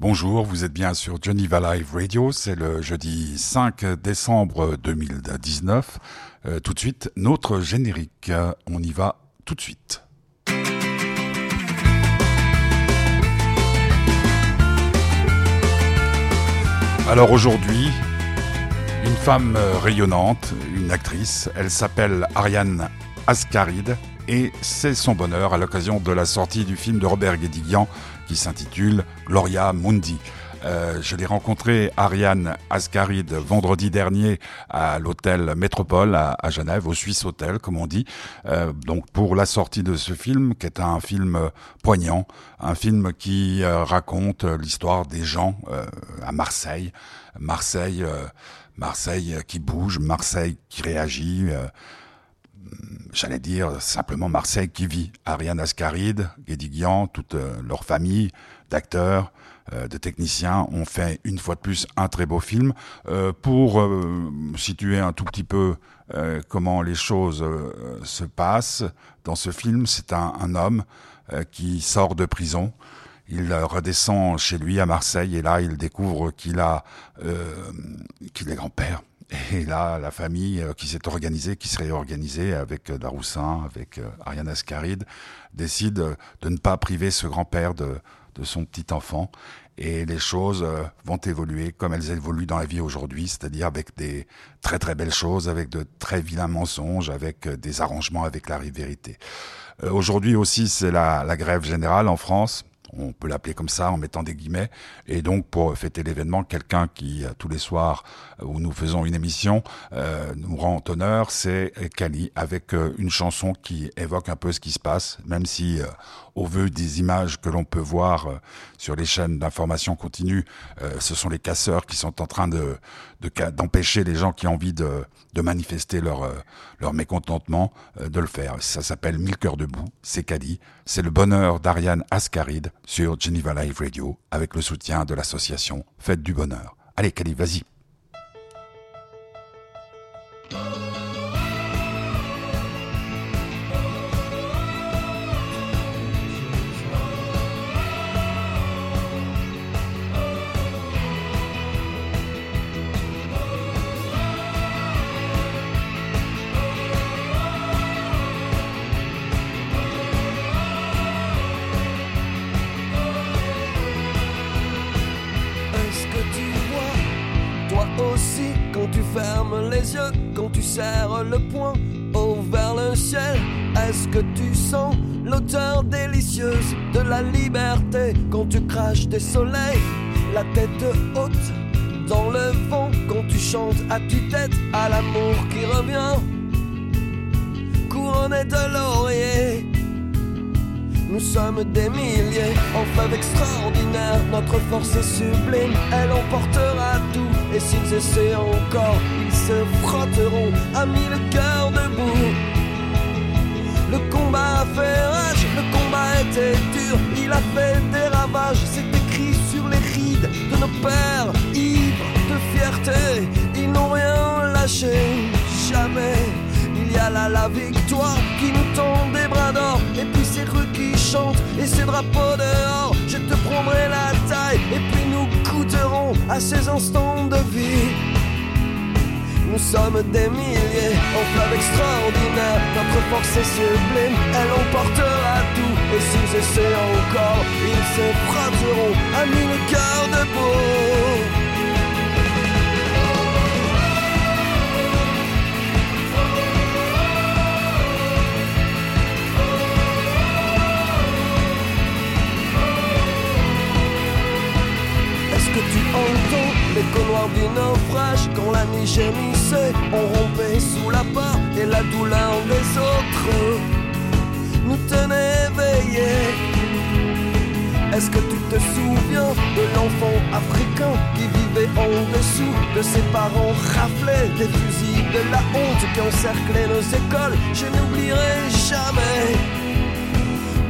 Bonjour, vous êtes bien sur Geneva Live Radio, c'est le jeudi 5 décembre 2019. Euh, tout de suite, notre générique, on y va tout de suite. Alors aujourd'hui, une femme rayonnante, une actrice, elle s'appelle Ariane Ascaride et c'est son bonheur à l'occasion de la sortie du film de Robert Guédiguian qui s'intitule Gloria Mundi. Euh, je l'ai rencontré, Ariane Ascaride, vendredi dernier à l'hôtel Métropole à, Genève, au Suisse Hôtel, comme on dit. Euh, donc pour la sortie de ce film, qui est un film poignant, un film qui euh, raconte l'histoire des gens à Marseille, Marseille, Marseille qui bouge, Marseille qui réagit j'allais dire simplement Marseille qui vit. Ariane Ascaride, Guédiguian, toute euh, leur famille d'acteurs, euh, de techniciens ont fait une fois de plus un très beau film. Euh, pour situer un tout petit peu comment les choses se passent dans ce film, c'est un, un, homme qui sort de prison. Il redescend chez lui à Marseille et là il découvre qu'il a qu'il est grand-père et là, la famille euh, qui s'est organisée, qui s'est réorganisée avec euh, Daroussin, avec euh, Ariane Ascaride, décide de ne pas priver ce grand-père de, de son petit enfant. Et les choses vont évoluer comme elles évoluent dans la vie aujourd'hui, c'est-à-dire avec des très très belles choses, avec de très vilains mensonges, avec des arrangements avec la vérité. Aujourd'hui aussi, c'est la, la grève générale en France on peut l'appeler comme ça en mettant des guillemets. Et donc pour fêter l'événement, quelqu'un qui euh, tous les soirs euh, où nous faisons une émission euh, nous rend honneur, c'est Kali avec une chanson qui évoque un peu ce qui se passe, même si au vu des images que l'on peut voir sur les chaînes d'information continue, ce sont les casseurs qui sont en train de d'empêcher les gens qui ont envie de, de manifester leur leur mécontentement de le faire. Ça s'appelle Mille cœurs debout, c'est Kali, c'est le bonheur d'Ariane Ascaride sur Geneva Live Radio avec le soutien de l'association Fête du Bonheur. Allez, Kali, vas-y. Est-ce que tu sens l'odeur délicieuse de la liberté quand tu craches des soleils? La tête haute dans le vent quand tu chantes à tue-tête à l'amour qui revient Couronné de laurier nous sommes des milliers en fave extraordinaire. Notre force est sublime, elle emportera tout. Et s'ils essaient encore, ils se frotteront à mille cœurs debout. Le combat a fait rage, le combat était dur, il a fait des ravages. C'est écrit sur les rides de nos pères, ivres de fierté. Ils n'ont rien lâché, jamais. Il y a là la victoire qui nous tend des bras d'or. Et puis ces rues qui chantent et ces drapeaux dehors. Je te prendrai la taille et puis nous goûterons à ces instants de vie. Nous sommes des milliers en flamme extraordinaire. Notre force est sublime, elle emportera tout. Et s'ils essaient encore, ils se frotteront à mille cœurs de l'écho noir du naufrage quand la nuit gémissait, on rompait sous la peur et la douleur des autres nous tenait éveillés. Est-ce que tu te souviens de l'enfant africain qui vivait en dessous de ses parents raflés des fusils de la honte qui encerclaient nos écoles? Je n'oublierai jamais.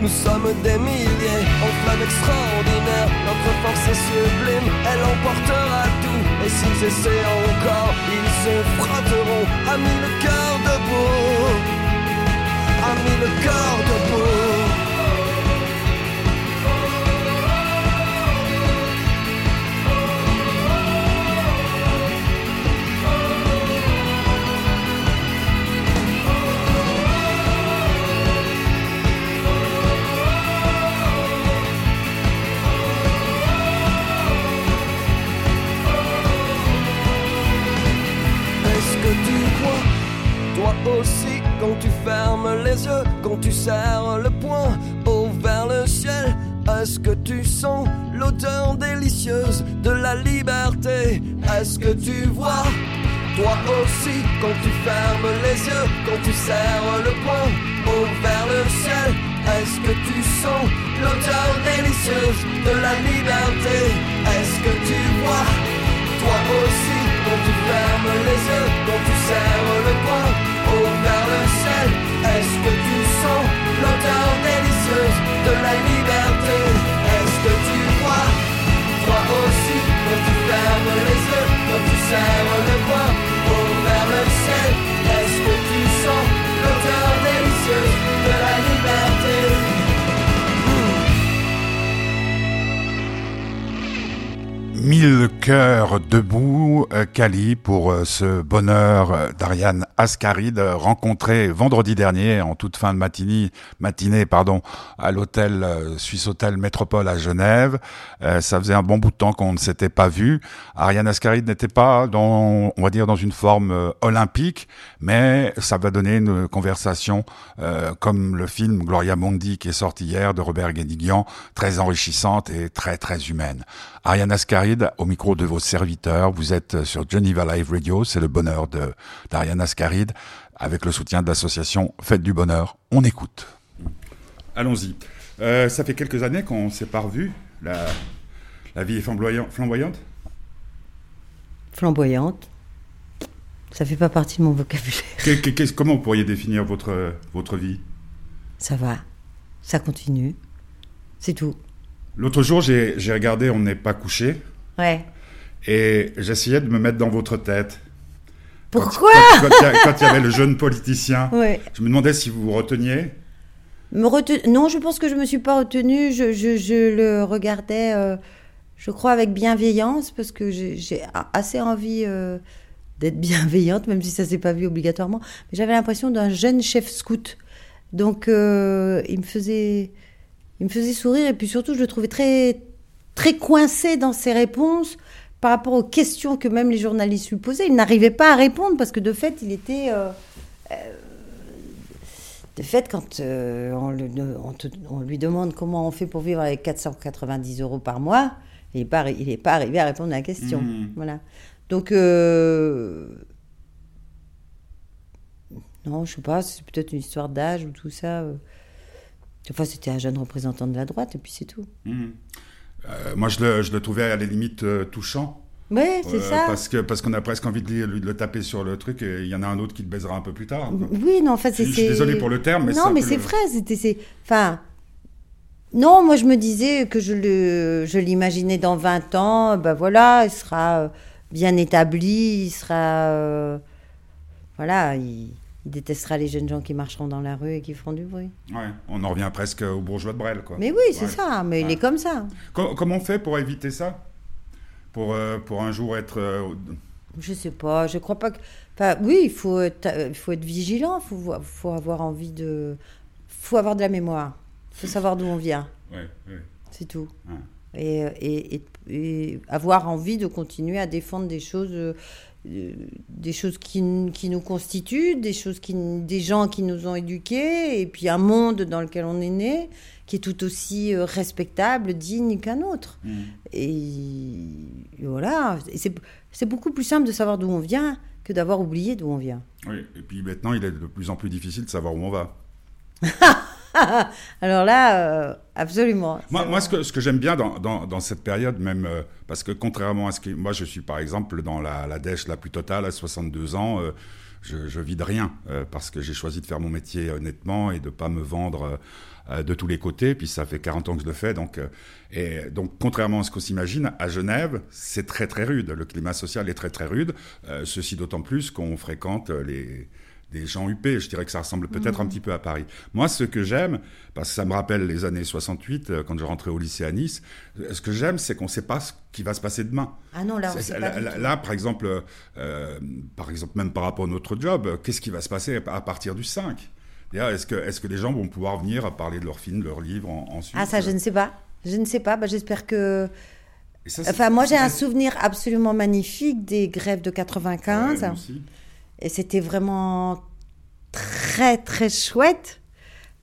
Nous sommes des milliers en flamme extraordinaire. Notre force est sublime, elle emportera tout. Et s'ils essaient encore, ils se frotteront à mille cœurs debout. À mille cœurs debout. Quand tu fermes les yeux, quand tu serres le poing haut vers le ciel. Est-ce que tu sens l'odeur délicieuse de la liberté? Est-ce que tu vois? Toi aussi quand tu fermes les yeux, quand tu serres le poing haut vers le ciel Est-ce que tu sens l'odeur délicieuse de la liberté? Est-ce que tu vois? Mille cœurs debout, euh, Cali, pour euh, ce bonheur euh, d'Ariane Ascaride, rencontré vendredi dernier, en toute fin de matinée, matinée pardon, à l'hôtel Suisse Hôtel Métropole à Genève. ça faisait un bon bout de temps qu'on ne s'était pas vu. Ariane Ascaride n'était pas dans, on va dire, dans une forme olympique, mais ça va donner une conversation comme le film Gloria Mondi qui est sorti hier de Robert Guédiguian, très enrichissante et très très humaine. Ariane Ascaride, au micro de vos serviteurs, vous êtes sur Geneva Live Radio, c'est le bonheur de d'Ariane Ascaride, avec le soutien de l'association Fête du Bonheur. On écoute. Allons-y. Euh, ça fait quelques années qu'on s'est pas revus. La, la vie est flamboyante? Flamboyante Ça fait pas partie de mon vocabulaire. comment vous pourriez définir votre, votre vie? Ça va. Ça continue. C'est tout. L'autre jour, j'ai regardé On n'est pas couché. Ouais. Et j'essayais de me mettre dans votre tête. Pourquoi Quand, il y avait le jeune politicien, ouais. je me demandais si vous vous reteniez. Me Non, je pense que je ne me suis pas retenue. Je, je, je le regardais, euh, je crois, avec bienveillance, parce que j'ai assez envie euh, d'être bienveillante, même si ça ne s'est pas vu obligatoirement. Mais j'avais l'impression d'un jeune chef scout. Donc, euh, il me faisait il me faisait sourire et puis surtout, je le trouvais très, très coincé dans ses réponses par rapport aux questions que même les journalistes lui posaient. Il n'arrivait pas à répondre parce que de fait, il était. Euh, euh, de fait, quand euh, on, lui demande comment on fait pour vivre avec 490 euros par mois, il n'est pas, il pas arrivé à répondre à la question. Mmh. Voilà. Donc, non, je sais pas, c'est peut-être une histoire d'âge ou tout ça. Fois, c'était un jeune représentant de la droite, et puis c'est tout. Mmh. Euh, moi, je le, je le, trouvais à la limite euh, touchant. Oui, c'est euh, ça. Parce qu'on parce qu'on a presque envie de, lui, de, le taper sur le truc, et il y en a un autre qui le baisera un peu plus tard. Oui, non, en fait, c'est. Je, suis désolé pour le terme, mais Non, mais c'est vrai, c'était. Enfin. Non, moi, je me disais que je l'imaginais dans 20 ans, ben voilà, il sera bien établi, il sera. voilà, il il détestera les jeunes gens qui marcheront dans la rue et qui feront du bruit. Ouais, on en revient presque au bourgeois de Brel, quoi. Mais oui, c'est ça, mais il est comme ça. comment on fait pour éviter ça? Pour, euh, pour un jour être... Euh, je sais pas, je crois pas que... Enfin, oui, il faut, être, il faut être vigilant, il faut, faut avoir envie de... faut avoir de la mémoire, il faut savoir d'où on vient. Ouais, ouais. C'est tout. Et, et, et, avoir envie de continuer à défendre des choses des choses qui, qui, nous constituent, des choses qui, des gens qui nous ont éduqués, et puis un monde dans lequel on est né, qui est tout aussi euh, respectable, digne qu'un autre. Mmh. Et, voilà, c'est beaucoup plus simple de savoir d'où on vient que d'avoir oublié d'où on vient. Oui, et puis maintenant, il est de plus en plus difficile de savoir où on va. Alors là, euh, absolument. Moi, moi, ce que, ce que j'aime bien dans, dans, dans, cette période, même euh, parce que contrairement à ce que moi, je suis par exemple dans la, la dèche la plus totale à 62 ans. Euh, je, je vis de rien parce que j'ai choisi de faire mon métier honnêtement et de pas me vendre de tous les côtés. Puis ça fait 40 ans que je le fais, donc et donc contrairement à ce qu'on s'imagine, à Genève, c'est très très rude. Le climat social est très très rude. ceci d'autant plus qu'on fréquente les des gens huppés. Je dirais que ça ressemble peut-être un mmh. petit peu à Paris. Moi, ce que j'aime, parce que ça me rappelle les années 68, euh, quand je rentrais au lycée à Nice, ce que j'aime, c'est qu'on ne sait pas ce qui va se passer demain. Ah non, là, on sait pas là, par exemple, euh, par exemple, même par rapport à notre job, qu'est-ce qui va se passer à partir du 5 est-ce que, est que les gens vont pouvoir venir parler de leurs films, de leurs livres en, Suisse Ah, ça, je ne sais pas. Je ne sais pas. Bah, J'espère que. enfin, moi, j'ai un souvenir absolument magnifique des grèves de 95. Et c'était vraiment très très chouette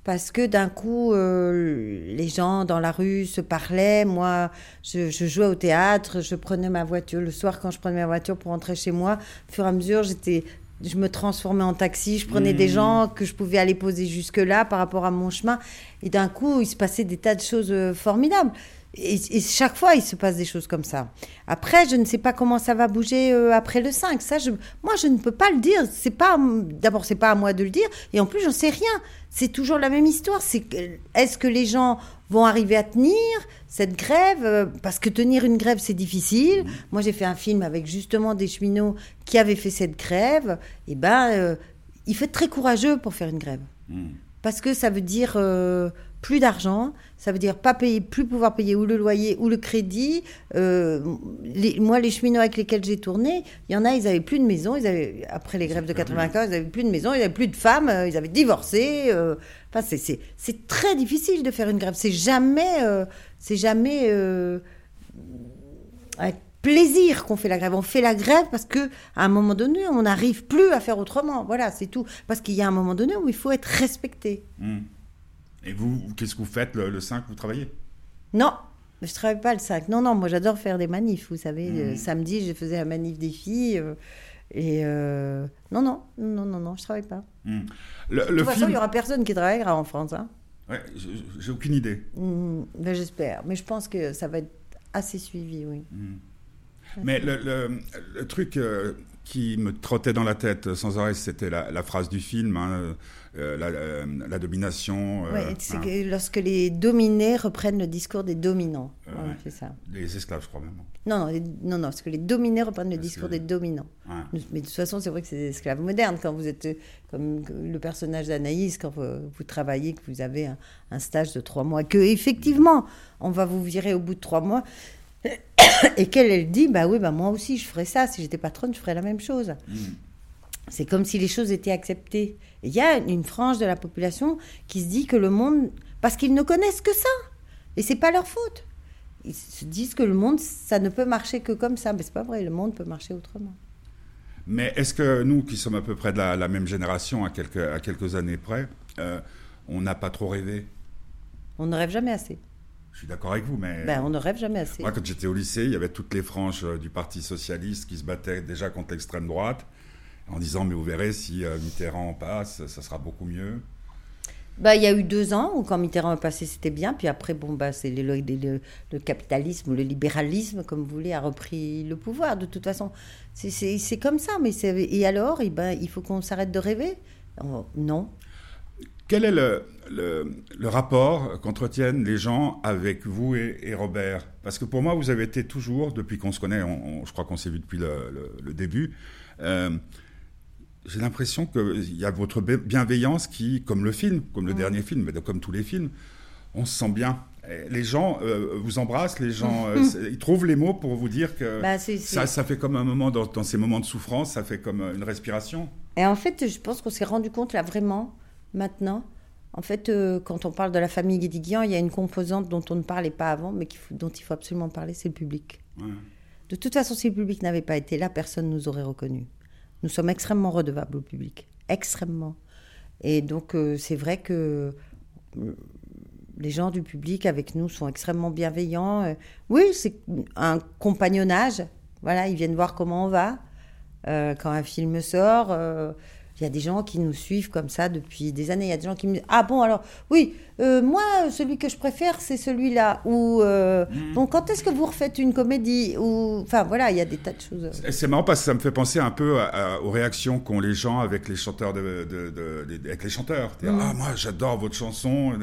parce que d'un coup, euh, les gens dans la rue se parlaient. Moi, je, je, jouais au théâtre, je prenais ma voiture le soir quand je prenais ma voiture pour rentrer chez moi. Au fur et à mesure, j'étais, je me transformais en taxi, je prenais des Mmh. gens que je pouvais aller poser jusque-là par rapport à mon chemin. Et d'un coup, il se passait des tas de choses euh, formidables. Et, et chaque fois, il se passe des choses comme ça. Après, je ne sais pas comment ça va bouger euh, après le 5. Ça, je, moi, je ne peux pas le dire. C'est pas, d'abord, c'est pas à moi de le dire. Et en plus, j'en sais rien. C'est toujours la même histoire. C'est est-ce que les gens vont arriver à tenir cette grève? Euh, Parce que tenir une grève, c'est difficile. Moi, j'ai fait un film avec justement des cheminots qui avaient fait cette grève. Et ben, euh, il faut être très courageux pour faire une grève. Parce que ça veut dire euh, plus d'argent, ça veut dire pas payer, plus pouvoir payer ou le loyer ou le crédit. Euh, les- moi, les cheminots avec lesquels j'ai tourné, il y en a, ils avaient plus de maison. Ils avaient, après les grèves de 95, ils avaient plus de maison, ils avaient plus de femmes, euh, ils avaient divorcé. euh. Enfin, c'est- très difficile de faire une grève. C'est jamais, euh, c'est jamais avec plaisir qu'on fait la grève. On fait la grève parce que à un moment donné, on n'arrive plus à faire autrement. Voilà, c'est tout. Parce qu'il y a un moment donné où il faut être respecté. Mmh. Et vous, qu'est-ce que vous faites le, le 5 Vous travaillez? Non, je travaille pas le 5. Non, non, moi j'adore faire des manifs. Vous savez, Mhm. euh, samedi, je faisais la manif des filles. euh, et euh, non, non, non, non, non, je travaille pas. Mmh. Le, De le toute façon, film. il y aura personne qui travaillera en France. Hein. Ouais, j'ai aucune idée. Mm, ben, J'espère. Mais je pense que ça va être assez suivi, oui. Mais le, truc qui me trottait dans la tête sans arrêt, c'était la, la phrase du film, hein, euh, la, euh, la domination. euh, Ouais, c'est hein, que lorsque les dominés reprennent le discours des dominants. Euh, Voilà, ouais. c'est ça. Les esclaves, je crois même. Non, non, les- non, non, parce que les dominés reprennent le Parce discours que- des dominants. Ouais. Mais de toute façon, c'est vrai que c'est des esclaves modernes. Quand vous êtes euh, comme le personnage d'Anaïs, quand vous, vous travaillez, que vous avez un, un stage de trois mois, que effectivement, on va vous virer au bout de trois mois, et qu'elle, elle dit, bah oui, bah moi aussi, je ferais ça. Si j'étais patronne, je ferais la même chose. C'est comme si les choses étaient acceptées. Il y a une frange de la population qui se dit que le monde, parce qu'ils ne connaissent que ça, et c'est pas leur faute. Ils se disent que le monde, ça ne peut marcher que comme ça, mais c'est pas vrai. Le monde peut marcher autrement. Mais est-ce que nous, qui sommes à peu près de la, la même génération, à quelques, à quelques années près, euh, on n'a pas trop rêvé? On ne rêve jamais assez. Je suis d'accord avec vous, mais Ben, on ne rêve jamais assez. moi, quand j'étais au lycée, il y avait toutes les franges euh, du Parti socialiste qui se battaient déjà contre l'extrême droite, en disant mais vous verrez si euh, Mitterrand passe, ça sera beaucoup mieux. Bah, il y a eu deux ans où quand Mitterrand est passé, c'était bien. Puis après, bon, bah, c'est le, le- le- le capitalisme, le libéralisme, comme vous voulez, a repris le pouvoir. De toute façon, c'est- comme ça. Mais et alors, eh ben, il faut qu'on s'arrête de rêver? Oh, Non. Quel est le, le- le rapport qu'entretiennent les gens avec vous et, et Robert? Parce que pour moi, vous avez été toujours, depuis qu'on se connaît, on- on- je crois qu'on s'est vu depuis le, début, euh, j'ai l'impression qu'il y a votre bi- bienveillance qui, comme le film, comme le dernier film, mais comme tous les films, on se sent bien. Les gens euh, vous embrassent, les gens, euh, ils trouvent les mots pour vous dire que Bah, ça, ça fait comme un moment, dans, dans ces moments de souffrance, ça fait comme une respiration. Et en fait, je pense qu'on s'est rendu compte là vraiment, maintenant. En fait, euh, quand on parle de la famille Guédiguian, il y a une composante dont on ne parlait pas avant, mais faut- dont il faut absolument parler, c'est le public. Ouais. De toute façon, si le public n'avait pas été là, personne ne nous aurait reconnus. Nous sommes extrêmement redevables au public. Extrêmement. Et donc, euh, c'est vrai que euh, les gens du public avec nous sont extrêmement bienveillants. Oui, c'est un compagnonnage. Voilà, ils viennent voir comment on va. Euh, quand un film sort, euh, il y a des gens qui nous suivent comme ça depuis des années. Il y a des gens qui me disent Ah bon, alors, oui, euh, moi, celui que je préfère, c'est celui-là. Ou, euh, bon, quand est-ce que vous refaites une comédie Ou, Enfin, voilà, il y a des tas de choses. C'est marrant parce que ça me fait penser un peu à- à- aux réactions qu'ont les gens avec les chanteurs de, de- de- de- avec les chanteurs. Dire, Ah moi j'adore votre chanson,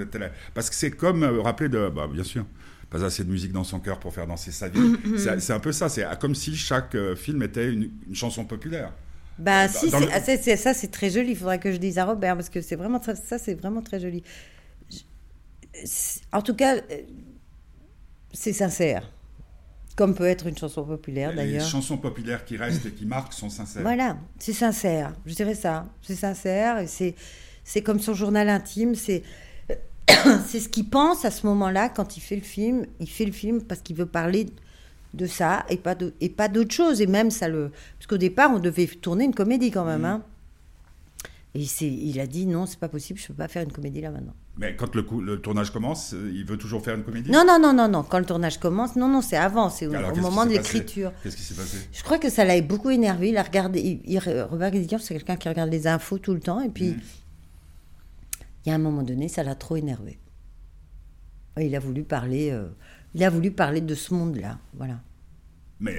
parce que c'est comme euh, rappeler de bah bien sûr pas assez de musique dans son cœur pour faire danser sa vie. C'est c'est un peu ça. C'est comme si chaque euh, film était une, une chanson populaire. Ben si, dans c'est- le- ah, ça c'est très joli. Il faudrait que je dise à Robert parce que c'est vraiment ça c'est vraiment très joli. Je- En tout cas, euh, c'est sincère, comme peut être une chanson populaire les d'ailleurs. chansons populaires qui restent et qui marquent sont sincères. Voilà, c'est sincère. Je dirais ça. C'est sincère. et C'est c'est comme son journal intime. C'est c'est ce qu'il pense à ce moment-là quand il fait le film. Il fait le film parce qu'il veut parler de ça et pas de et pas d'autre chose. Et même ça le parce qu'au départ on devait tourner une comédie quand même. hein. Et il, a dit non, c'est pas possible, je peux pas faire une comédie là maintenant. Mais quand le, coup- le tournage commence, euh, il veut toujours faire une comédie? Non, non, non, non, non. Quand le tournage commence, non, non, c'est avant, c'est au, Alors, moment de l'écriture. Qu'est-ce qui s'est passé? Je crois que ça l'a beaucoup énervé. Il a regardé. Il, il- Robert Guédiguian, c'est quelqu'un qui regarde les infos tout le temps. Et puis, Mhm. il y a un moment donné, ça l'a trop énervé. Il a voulu parler. euh, il a voulu parler de ce monde-là. Voilà. Mais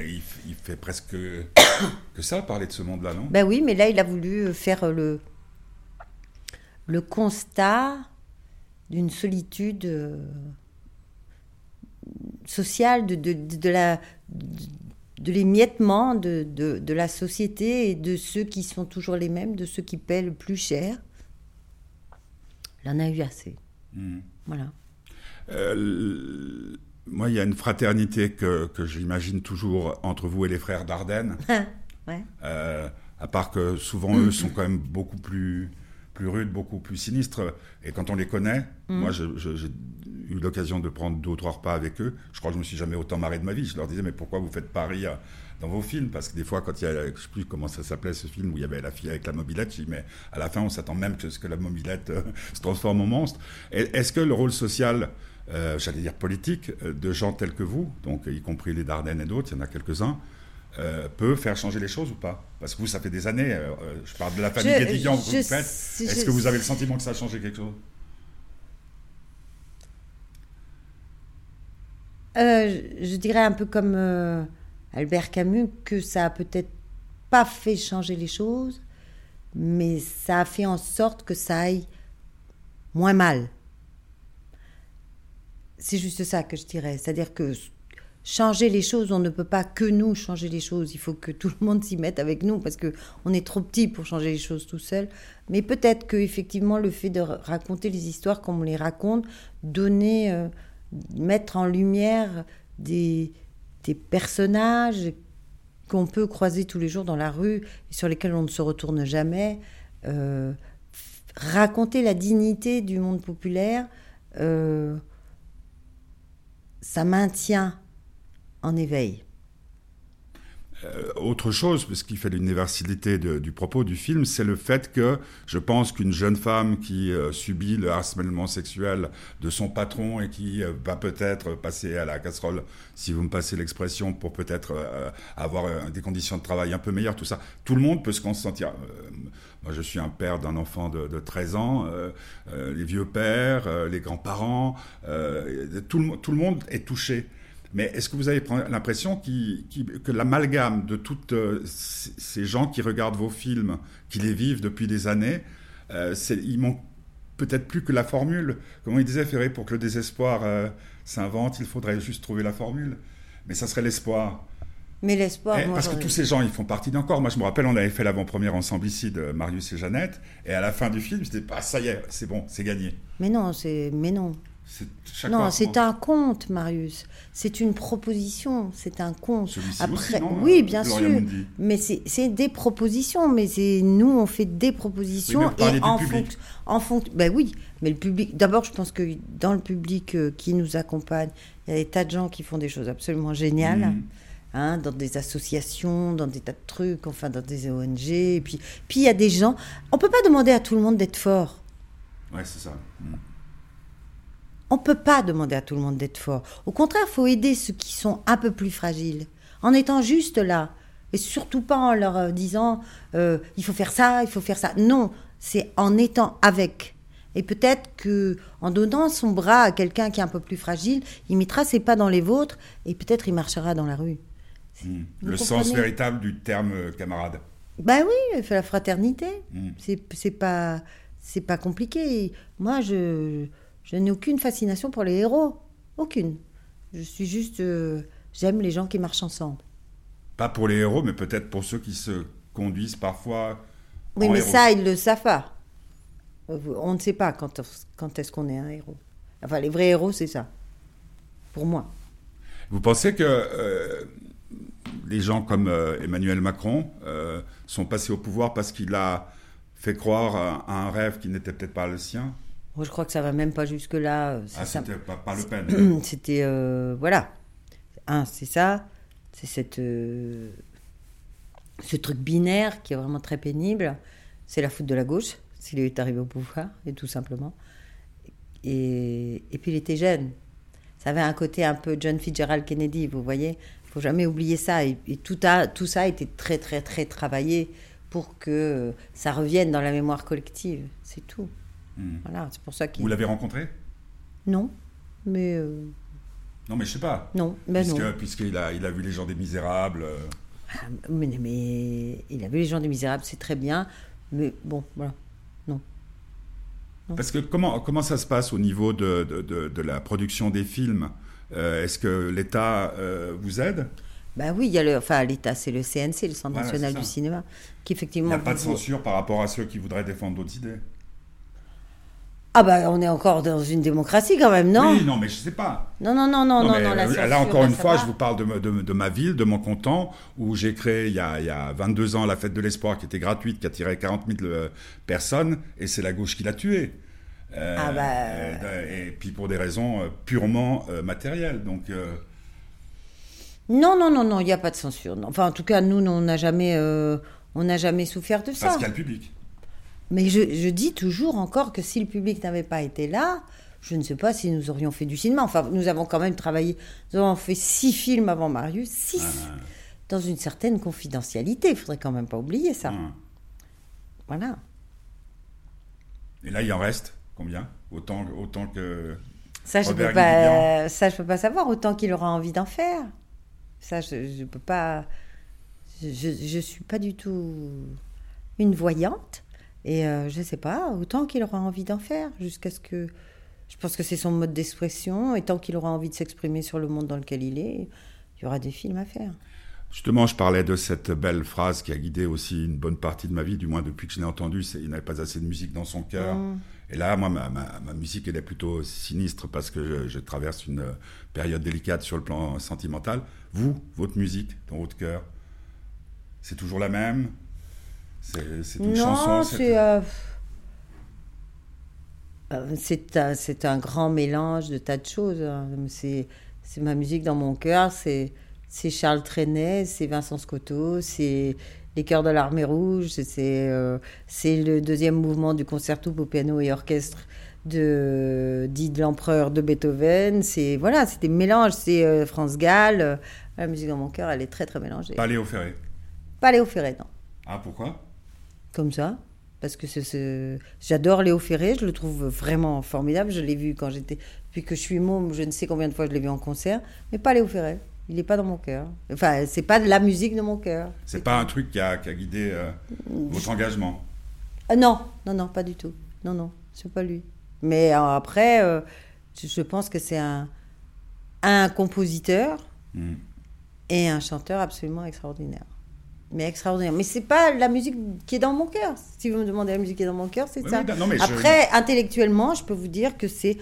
il, fait presque que ça, parler de ce monde-là, non? Ben oui, mais là, il a voulu faire le le constat d'une solitude euh, sociale, de, de, de, de la de, de l'émiettement de, de, la société et de ceux qui sont toujours les mêmes, de ceux qui paient le plus cher. Il en a eu assez. Mhm. Voilà. Euh, moi, il y a une fraternité que, que j'imagine toujours entre vous et les frères Dardenne. ouais. Euh, à part que souvent, eux sont quand même beaucoup plus, plus rudes, beaucoup plus sinistres. Et quand on les connaît, moi, je- je- j'ai eu l'occasion de prendre deux ou trois repas avec eux. Je crois que je me suis jamais autant marré de ma vie. Je leur disais, mais pourquoi vous faites pas rire dans vos films? Parce que des fois, quand il y a, je sais plus comment ça s'appelait ce film où il y avait la fille avec la mobilette, je dis, mais à la fin, on s'attend même que ce que la mobilette euh, se transforme en monstre. Est-ce que le rôle social, euh, j'allais dire politique, euh, de gens tels que vous, donc y compris les Dardennes et d'autres, il y en a quelques-uns, euh, peut faire changer les choses ou pas? Parce que vous, ça fait des années, euh, je parle de la famille Guédiguian que vous faites. Est-ce que vous avez le sentiment que ça a changé quelque chose? Je je dirais un peu comme Albert Camus que ça a peut-être pas fait changer les choses, mais ça a fait en sorte que ça aille moins mal. C'est juste ça que je dirais. C'est-à-dire que changer les choses, on ne peut pas que nous changer les choses. Il faut que tout le monde s'y mette avec nous parce que on est trop petit pour changer les choses tout seul. Mais peut-être que effectivement le fait de raconter les histoires comme on les raconte, donner, euh, mettre en lumière des, des personnages qu'on peut croiser tous les jours dans la rue et sur lesquels on ne se retourne jamais, euh, raconter la dignité du monde populaire, euh, ça maintient en éveil. Euh, autre chose, parce qu'il fait l'universalité du propos du film, c'est le fait que je pense qu'une jeune femme qui euh, subit le harcèlement sexuel de son patron et qui euh, va peut-être passer à la casserole, si vous me passez l'expression, pour peut-être avoir des conditions de travail un peu meilleures, tout ça, tout le monde peut se consentir. Moi, je suis un père d'un enfant de, de 13 ans, euh, euh, les vieux pères, euh, les grands-parents, tout, le, tout le monde est touché. Mais est-ce que vous avez pr- l'impression que l'amalgame de toutes ces gens qui regardent vos films, qui les vivent depuis des années, il manque peut-être plus que la formule Comment il disait Ferré, pour que le désespoir s'invente, il faudrait juste trouver la formule. Mais ça serait l'espoir. Mais l'espoir, Eh, parce que tous ces gens, ils font partie d'un corps. Moi, je me rappelle, on avait fait l'avant-première ensemble ici de Marius et Jeannette, et à la fin du film, j'étais ah ça y est, c'est bon, c'est gagné. Mais non, c'est mais non. Non, c'est un conte, Marius. C'est une proposition, c'est un conte. Après, aussi, non, oui, euh, bien sûr. Mundi Mais c'est des propositions, mais nous on fait des propositions Oui, et en fonction, en fonction, ben oui, mais le public. D'abord, je pense que dans le public euh, qui nous accompagne, il y a des tas de gens qui font des choses absolument géniales. Mhm. Hein, dans des associations, dans des tas de trucs, enfin dans des ONG. Et puis, puis il y a des gens. On peut pas demander à tout le monde d'être fort. Ouais, c'est ça. Mm. On ne peut pas demander à tout le monde d'être fort. Au contraire, il faut aider ceux qui sont un peu plus fragiles, en étant juste là. Et surtout pas en leur euh, disant euh, il faut faire ça, il faut faire ça. Non, c'est en étant avec. Et peut-être que en donnant son bras à quelqu'un qui est un peu plus fragile, il mettra ses pas dans les vôtres et peut-être il marchera dans la rue. Mm. Vous Le sens véritable du terme euh, camarade. Ben oui, la fraternité. Mm. C'est pas c'est pas compliqué. Moi, je je n'ai aucune fascination pour les héros, aucune. Je suis juste euh, j'aime les gens qui marchent ensemble. Pas pour les héros, mais peut-être pour ceux qui se conduisent parfois. Oui, en mais héros. ça ils le savent pas. Euh, On ne sait pas quand quand est-ce qu'on est un héros. Enfin, les vrais héros, c'est ça. Pour moi. Vous pensez que euh, les gens comme euh, Emmanuel Macron euh, sont passés au pouvoir parce qu'il a fait croire à, un rêve qui n'était peut-être pas le sien Moi, je crois que ça va même pas jusque là. Ah, c'était pas, pas Le Pen. C'était euh, voilà. Un, c'est ça, c'est cette euh, ce truc binaire qui est vraiment très pénible. c'est la faute de la gauche, s'il est arrivé au pouvoir, et tout simplement. Et, et puis il était jeune. Ça avait un côté un peu John Fitzgerald Kennedy, vous voyez. Il faut jamais oublier ça. Et, et tout, a, tout ça a été très, très, très travaillé pour que ça revienne dans la mémoire collective. C'est tout. Hmm. Voilà, c'est pour ça qu'il... Vous l'avez rencontré? Non, mais... euh, Non, mais je sais pas. non, ben non. Puisque- Puisqu'il a, il a vu Les gens des Misérables. euh, Ah, Mais, mais il a vu Les gens des Misérables, c'est très bien. Mais bon, voilà. Parce que comment, comment ça se passe au niveau de, de, de- de la production des films? Est-ce que l'État euh, vous aide? Bah oui, il y a le, enfin l'État, c'est le CNC, le Centre Voilà, national du cinéma, qui Il effectivement. n'y a pas de censure par rapport à ceux qui voudraient défendre d'autres idées Ah bah on est encore dans une démocratie quand même, non? Oui, non, mais je sais pas. Non, non, non, non, non, mais, non, la euh, censure, là, encore une fois, va. je vous parle de, de- de ma ville, de mon canton, où j'ai créé il y, a, il y a 22 ans la Fête de l'Espoir, qui était gratuite, qui attirait 40 000 euh, personnes, et c'est la gauche qui l'a tuée. Euh, Ah bah. et puis pour des raisons euh, purement euh, matérielles. Donc, Non, non, non, non, il n'y a pas de censure. Enfin, en tout cas, nous, on n'a jamais, on n'a jamais souffert de parce ça. qu'il y a le public. Mais je, je dis toujours encore que si le public n'avait pas été là, je ne sais pas si nous aurions fait du cinéma. Enfin, nous avons quand même travaillé, nous avons fait six films avant Marius, six, Ah. dans une certaine confidentialité. Il faudrait quand même pas oublier ça. Hein. Voilà. Et là, il en reste combien autant, autant que. Ça, je peux pas, ça, je peux pas savoir. Autant qu'il aura envie d'en faire. Ça, je, je peux pas. Je, je suis pas du tout une voyante. Et euh, je sais pas. Autant qu'il aura envie d'en faire, jusqu'à ce que. Je pense que c'est son mode d'expression. Et tant qu'il aura envie de s'exprimer sur le monde dans lequel il est, il y aura des films à faire. Justement, je parlais de cette belle phrase qui a guidé aussi une bonne partie de ma vie, du moins depuis que je l'ai entendue, c'est il n'avait pas assez de musique dans son cœur. Mm. Et là, moi, ma, ma- ma musique, elle est plutôt sinistre parce que je, je traverse une euh, période délicate sur le plan sentimental. Vous, votre musique, dans votre cœur, c'est toujours la même? C'est une non, chanson c'est. euh, euh, C'est un, c'est un grand mélange de tas de choses. hein. C'est c'est ma musique dans mon cœur, c'est c'est Charles Trenet, c'est Vincent Scotto, c'est les chœurs de l'armée rouge, c'est euh, c'est le deuxième mouvement du concerto pour piano et orchestre de dit de l'empereur de Beethoven. C'est voilà, c'est des mélanges, c'est euh, France Gall. euh, la musique dans mon cœur, elle est très très mélangée. Pas Léo Ferré. Pas Léo Ferré, non Ah, pourquoi? Comme ça. Parce que ce... j'adore Léo Ferré, je le trouve vraiment formidable. Je l'ai vu quand j'étais. Depuis que je suis môme, je ne sais combien de fois je l'ai vu en concert, mais pas Léo Ferré. Il n'est pas dans mon cœur. Enfin, c'est pas de la musique de mon cœur. C'est pas un truc qui a, qui a guidé euh, votre engagement Ah, non, non, non, pas du tout. Non, non, c'est pas lui. Mais euh, après, euh, je, pense que c'est un, un compositeur Hmm. et un chanteur absolument extraordinaire. Mais extraordinaire. Mais c'est pas la musique qui est dans mon cœur. Si vous me demandez la musique qui est dans mon cœur, c'est Oui, ça. oui, non, mais je- Après, intellectuellement, je peux vous dire que c'est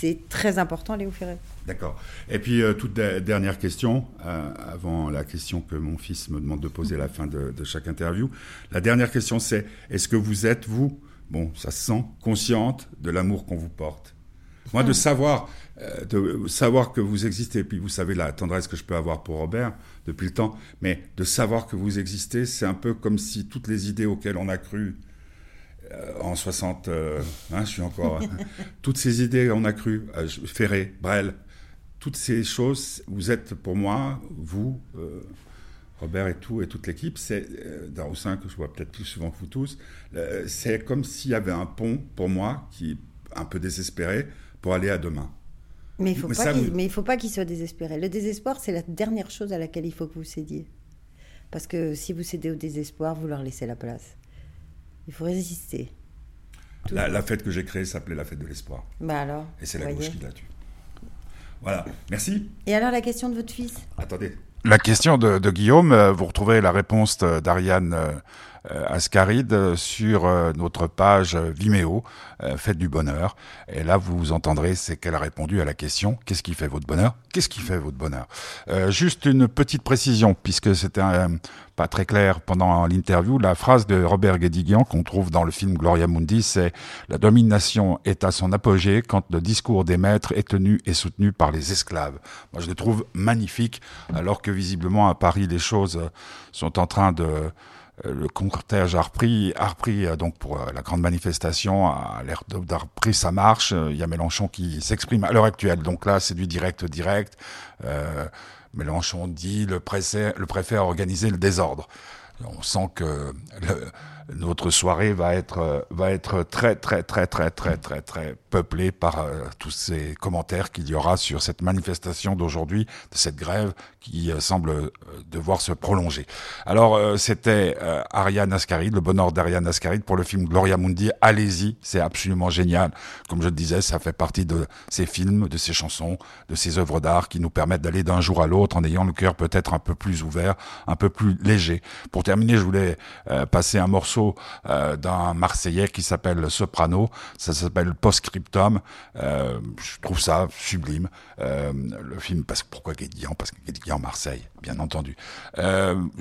c'est très important, Léo Ferré. D'accord. Et puis, euh, toute de- dernière question, euh, avant la question que mon fils me demande de poser à la fin de, chaque interview. La dernière question, c'est est-ce que vous êtes, vous, bon, ça se sent, consciente de l'amour qu'on vous porte? Moi, de savoir, euh, de savoir que vous existez, puis vous savez la tendresse que je peux avoir pour Robert depuis le temps, mais de savoir que vous existez, c'est un peu comme si toutes les idées auxquelles on a cru en 60, euh, hein, je suis encore, toutes ces idées on a cru, euh, Ferré, Brel, toutes ces choses, vous êtes pour moi, vous, euh, Robert et tout, et toute l'équipe, c'est euh, que je vois peut-être plus souvent que vous tous, euh, c'est comme s'il y avait un pont pour moi qui est un peu désespéré pour aller à demain. Mais il faut mais il faut pas qu'il soit désespéré. Le désespoir, c'est la dernière chose à laquelle il faut que vous cédiez. Parce que si vous cédez au désespoir, vous leur laissez la place. Il faut résister. La, la fête que j'ai créée s'appelait la fête de l'espoir. Bah alors. Et c'est la voyez. gauche qui l'a tue. Voilà. Merci. Et alors la question de votre fils? Attendez. La question de, de Guillaume, euh, vous retrouvez la réponse d'Ariane euh, Ascaride euh, sur euh, notre page Vimeo, euh, Faites du bonheur. Et là, vous entendrez, c'est qu'elle a répondu à la question Qu'est-ce qui fait votre bonheur? Qu'est-ce qui fait votre bonheur? Juste une petite précision, puisque c'était pas très clair pendant l'interview. La phrase de Robert Guédiguian qu'on trouve dans le film Gloria Mundi, c'est La domination est à son apogée quand le discours des maîtres est tenu et soutenu par les esclaves. Moi, je le trouve magnifique, alors que visiblement à Paris, les choses sont en train de le cortège a repris, a repris donc pour la grande manifestation, a l'air d'avoir pris sa marche. Il y a Mélenchon qui s'exprime à l'heure actuelle. Donc là, c'est du direct, direct. Mélenchon dit le préfet, le préfet a organisé le désordre. On sent que le, notre soirée va être euh, va être très très très très très très très peuplée par euh, tous ces commentaires qu'il y aura sur cette manifestation d'aujourd'hui, de cette grève qui euh, semble devoir se prolonger. Alors c'était Ariane Ascaride, le bonheur d'Ariane Ascaride pour le film Gloria Mundi. Allez-y, c'est absolument génial. Comme je le disais, ça fait partie de ces films, de ces chansons, de ces œuvres d'art qui nous permettent d'aller d'un jour à l'autre en ayant le cœur peut-être un peu plus ouvert, un peu plus léger. Pour terminer, je voulais passer un morceau euh, d'un Marseillais qui s'appelle Soprano. Ça s'appelle Postscriptum. Euh, je trouve ça sublime. Euh, le film, parce, pourquoi Guédiguian? Parce que Guédiguian, Marseille, bien entendu.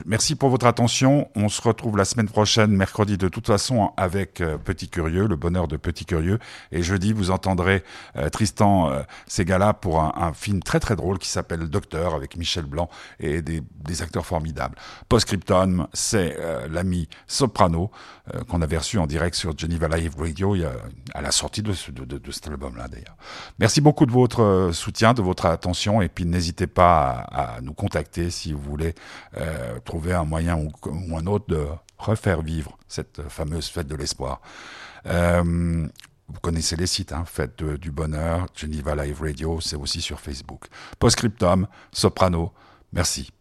merci pour votre attention. On se retrouve la semaine prochaine, mercredi, de toute façon, avec Petit Curieux, le bonheur de Petit Curieux. Et jeudi, vous entendrez Tristan Segala pour un, film très très drôle qui s'appelle Docteur avec Michel Blanc et des, des acteurs formidables. Postscriptum, c'est l'ami Soprano euh, qu'on avait reçu en direct sur Geneva Live Radio à la sortie de, cet album-là d'ailleurs. Merci beaucoup de votre euh, soutien, de votre attention et puis n'hésitez pas à, nous contacter si vous voulez euh, trouver un moyen ou, un autre de refaire vivre cette fameuse fête de l'espoir. vous connaissez les sites, hein, Fête du Bonheur, Geneva Live Radio, c'est aussi sur Facebook. Postscriptum, Soprano, merci.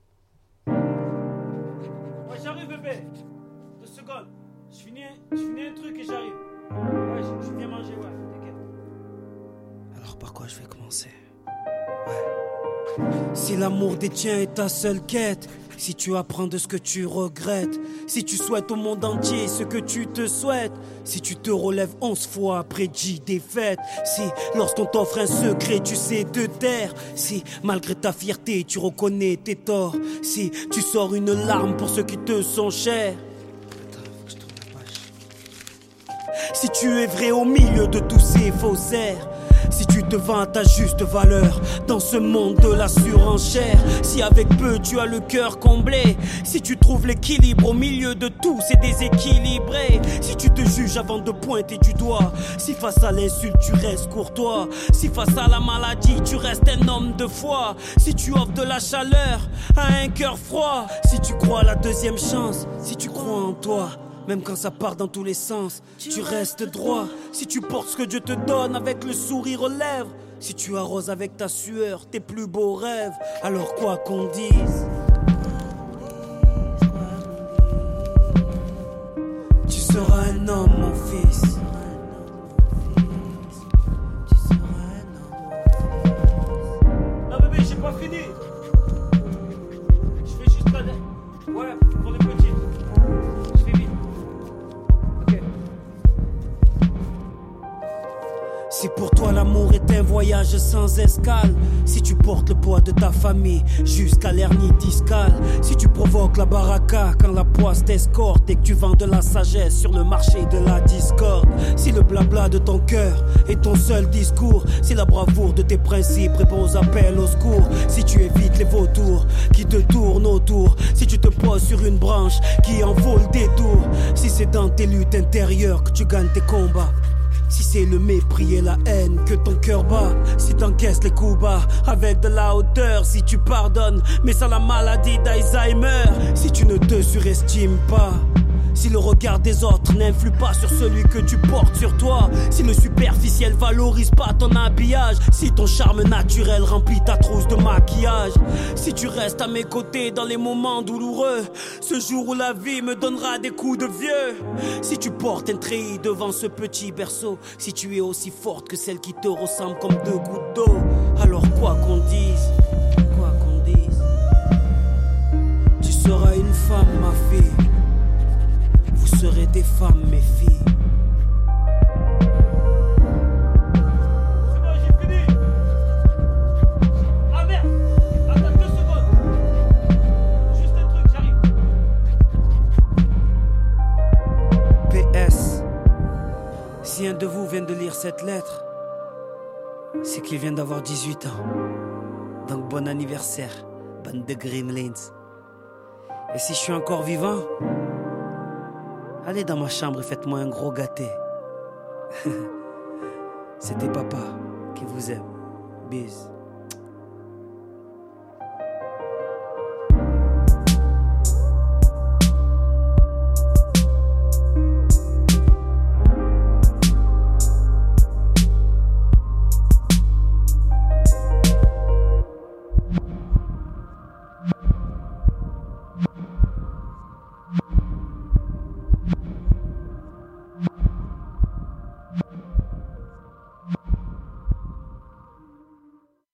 Si l'amour des tiens est ta seule quête, si tu apprends de ce que tu regrettes, si tu souhaites au monde entier ce que tu te souhaites, si tu te relèves onze fois après dix défaites, si lorsqu'on t'offre un secret tu sais te taire, si malgré ta fierté tu reconnais tes torts, si tu sors une larme pour ceux qui te sont chers. Si tu es vrai au milieu de tous ces faussaires, si tu te vends à ta juste valeur dans ce monde de la surenchère, si avec peu tu as le cœur comblé, si tu trouves l'équilibre au milieu de tout, c'est déséquilibré. Si tu te juges avant de pointer du doigt, si face à l'insulte tu restes courtois, si face à la maladie tu restes un homme de foi, si tu offres de la chaleur à un cœur froid, si tu crois à la deuxième chance, si tu crois en toi. Même quand ça part dans tous les sens, tu, restes droit. Si tu portes ce que Dieu te donne avec le sourire aux lèvres, si tu arroses avec ta sueur tes plus beaux rêves, alors quoi qu'on dise. Portes le poids de ta famille jusqu'à l'hernie discale, si tu provoques la baraka quand la poisse t'escorte et que tu vends de la sagesse sur le marché de la discorde, si le blabla de ton cœur est ton seul discours, si la bravoure de tes principes répond aux appels au secours, si tu évites les vautours qui te tournent autour, si tu te poses sur une branche qui en vaut le détour, si c'est dans tes luttes intérieures que tu gagnes tes combats. Si c'est le mépris et la haine que ton cœur bat, si t'encaisses les coups bas avec de la hauteur, si tu pardonnes, mais sans la maladie d'Alzheimer, si tu ne te surestimes pas. Si le regard des autres n'influe pas sur celui que tu portes sur toi, si le superficiel valorise pas ton habillage, si ton charme naturel remplit ta trousse de maquillage, si tu restes à mes côtés dans les moments douloureux, ce jour où la vie me donnera des coups de vieux, si tu portes un treillis devant ce petit berceau, si tu es aussi forte que celle qui te ressemble comme deux gouttes d'eau, alors quoi qu'on dise, quoi qu'on dise, tu seras une femme, ma fille serez des femmes, mes filles. C'est bon, j'ai fini. Merde Attends deux secondes. Juste un truc, j'arrive. PS. Si un de vous vient de lire cette lettre, c'est qu'il vient d'avoir 18 ans. Donc bon anniversaire, bande de Gremlins. Et si je suis encore vivant, Allez dans ma chambre et faites-moi un gros gâté. C'était papa qui vous aime. Bis.